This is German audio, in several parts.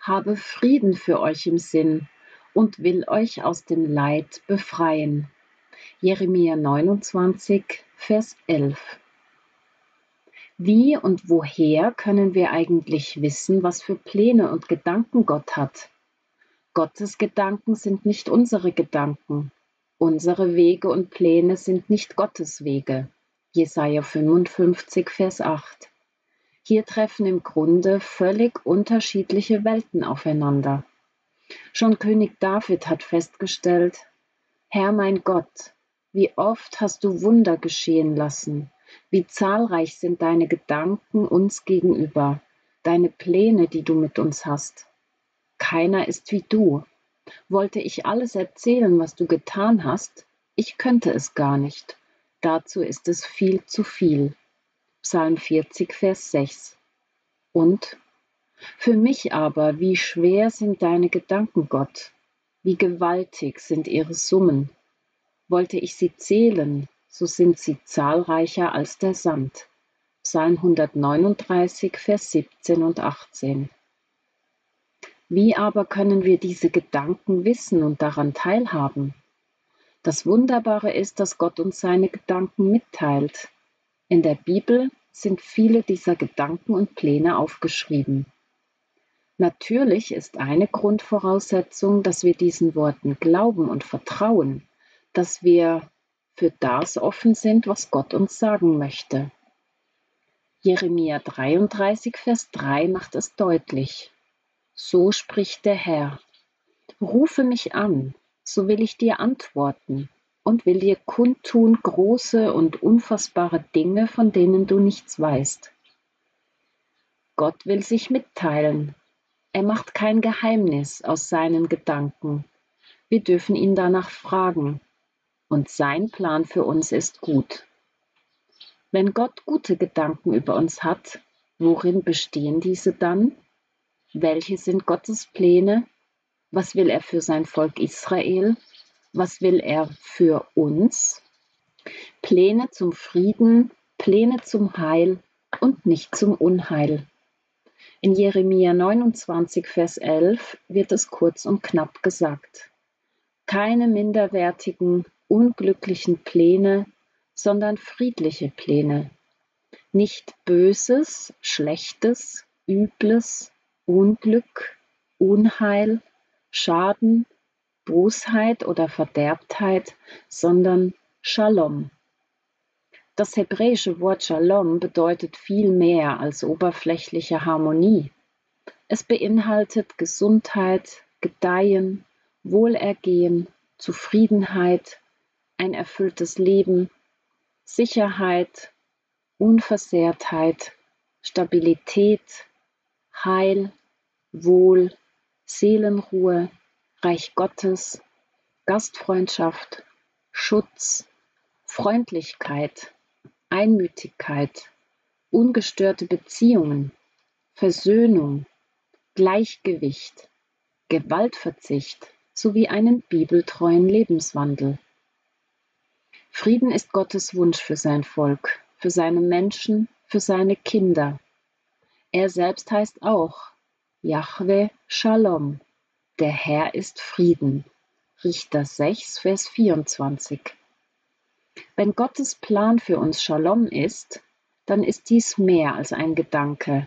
habe Frieden für euch im Sinn und will euch aus dem Leid befreien. Jeremia 29, Vers 11. Wie und woher können wir eigentlich wissen, was für Pläne und Gedanken Gott hat? Gottes Gedanken sind nicht unsere Gedanken. Unsere Wege und Pläne sind nicht Gottes Wege. Jesaja 55, Vers 8. Hier treffen im Grunde völlig unterschiedliche Welten aufeinander. Schon König David hat festgestellt, Herr mein Gott, wie oft hast du Wunder geschehen lassen, wie zahlreich sind deine Gedanken uns gegenüber, deine Pläne, die du mit uns hast. Keiner ist wie du. Wollte ich alles erzählen, was du getan hast, ich könnte es gar nicht. Dazu ist es viel zu viel. Psalm 40, Vers 6. Und für mich aber, wie schwer sind deine Gedanken, Gott, wie gewaltig sind ihre Summen. Wollte ich sie zählen, so sind sie zahlreicher als der Sand. Psalm 139, Vers 17 und 18. Wie aber können wir diese Gedanken wissen und daran teilhaben? Das Wunderbare ist, dass Gott uns seine Gedanken mitteilt. In der Bibel sind viele dieser Gedanken und Pläne aufgeschrieben. Natürlich ist eine Grundvoraussetzung, dass wir diesen Worten glauben und vertrauen, dass wir für das offen sind, was Gott uns sagen möchte. Jeremia 33, Vers 3 macht es deutlich. So spricht der Herr. Rufe mich an, so will ich dir antworten und will dir kundtun große und unfassbare Dinge, von denen du nichts weißt. Gott will sich mitteilen. Er macht kein Geheimnis aus seinen Gedanken. Wir dürfen ihn danach fragen. Und sein Plan für uns ist gut. Wenn Gott gute Gedanken über uns hat, worin bestehen diese dann? Welche sind Gottes Pläne? Was will er für sein Volk Israel? Was will er für uns? Pläne zum Frieden, Pläne zum Heil und nicht zum Unheil. In Jeremia 29, Vers 11 wird es kurz und knapp gesagt. Keine minderwertigen, unglücklichen Pläne, sondern friedliche Pläne. Nicht Böses, Schlechtes, Übles, Unglück, Unheil, Schaden, Bosheit oder Verderbtheit, sondern Shalom. Das hebräische Wort Shalom bedeutet viel mehr als oberflächliche Harmonie. Es beinhaltet Gesundheit, Gedeihen, Wohlergehen, Zufriedenheit, ein erfülltes Leben, Sicherheit, Unversehrtheit, Stabilität, Heil, Wohl, Seelenruhe, Reich Gottes, Gastfreundschaft, Schutz, Freundlichkeit, Einmütigkeit, ungestörte Beziehungen, Versöhnung, Gleichgewicht, Gewaltverzicht sowie einen bibeltreuen Lebenswandel. Frieden ist Gottes Wunsch für sein Volk, für seine Menschen, für seine Kinder. Er selbst heißt auch Yahweh Shalom, der Herr ist Frieden. Richter 6, Vers 24. Wenn Gottes Plan für uns Shalom ist, dann ist dies mehr als ein Gedanke,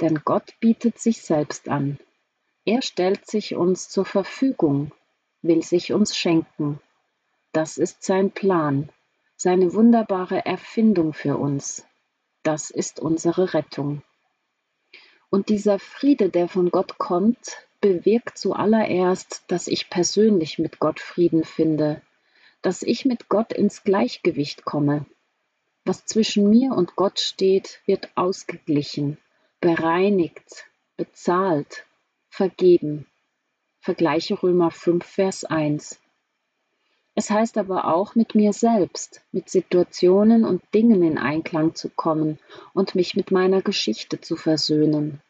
denn Gott bietet sich selbst an. Er stellt sich uns zur Verfügung, will sich uns schenken. Das ist sein Plan, seine wunderbare Erfindung für uns. Das ist unsere Rettung. Und dieser Friede, der von Gott kommt, bewirkt zuallererst, dass ich persönlich mit Gott Frieden finde, dass ich mit Gott ins Gleichgewicht komme. Was zwischen mir und Gott steht, wird ausgeglichen, bereinigt, bezahlt, vergeben. Vergleiche Römer 5, Vers 1. Es heißt aber auch, mit mir selbst, mit Situationen und Dingen in Einklang zu kommen und mich mit meiner Geschichte zu versöhnen.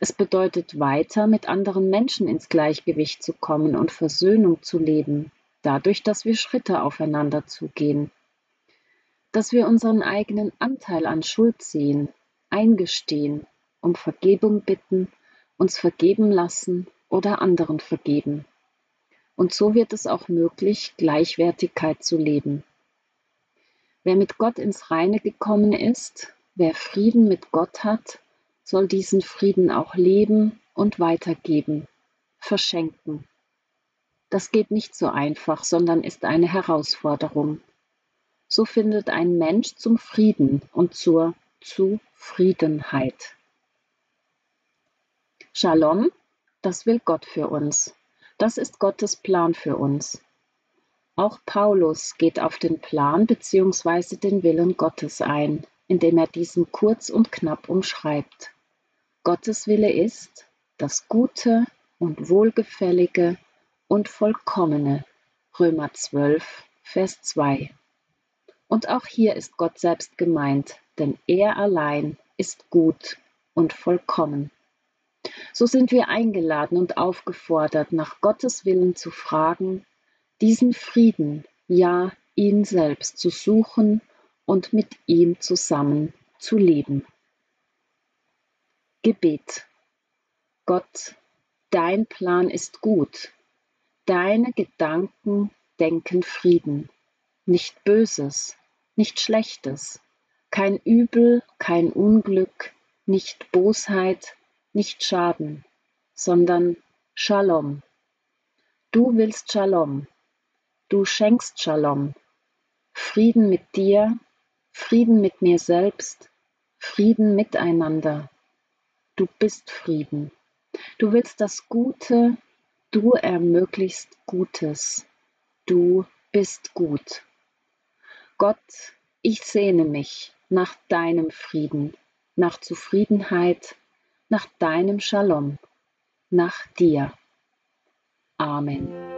Es bedeutet weiter, mit anderen Menschen ins Gleichgewicht zu kommen und Versöhnung zu leben, dadurch, dass wir Schritte aufeinander zugehen. Dass wir unseren eigenen Anteil an Schuld sehen, eingestehen, um Vergebung bitten uns vergeben lassen oder anderen vergeben. Und so wird es auch möglich, Gleichwertigkeit zu leben. Wer mit Gott ins Reine gekommen ist, wer Frieden mit Gott hat, soll diesen Frieden auch leben und weitergeben, verschenken. Das geht nicht so einfach, sondern ist eine Herausforderung. So findet ein Mensch zum Frieden und zur Zufriedenheit. Shalom, das will Gott für uns. Das ist Gottes Plan für uns. Auch Paulus geht auf den Plan bzw. den Willen Gottes ein, indem er diesen kurz und knapp umschreibt. Gottes Wille ist das Gute und Wohlgefällige und Vollkommene. Römer 12, Vers 2. Und auch hier ist Gott selbst gemeint, denn er allein ist gut und vollkommen. So sind wir eingeladen und aufgefordert, nach Gottes Willen zu fragen, diesen Frieden, ja ihn selbst zu suchen und mit ihm zusammen zu leben. Gebet. Gott, dein Plan ist gut, deine Gedanken denken Frieden, nicht Böses, nicht Schlechtes, kein Übel, kein Unglück, nicht Bosheit, nicht Schaden, sondern Shalom. Du willst Shalom. Du schenkst Shalom. Frieden mit dir, Frieden mit mir selbst, Frieden miteinander. Du bist Frieden. Du willst das Gute, du ermöglichst Gutes. Du bist gut. Gott, ich sehne mich nach deinem Frieden, nach Zufriedenheit, nach deinem Shalom, nach dir. Amen.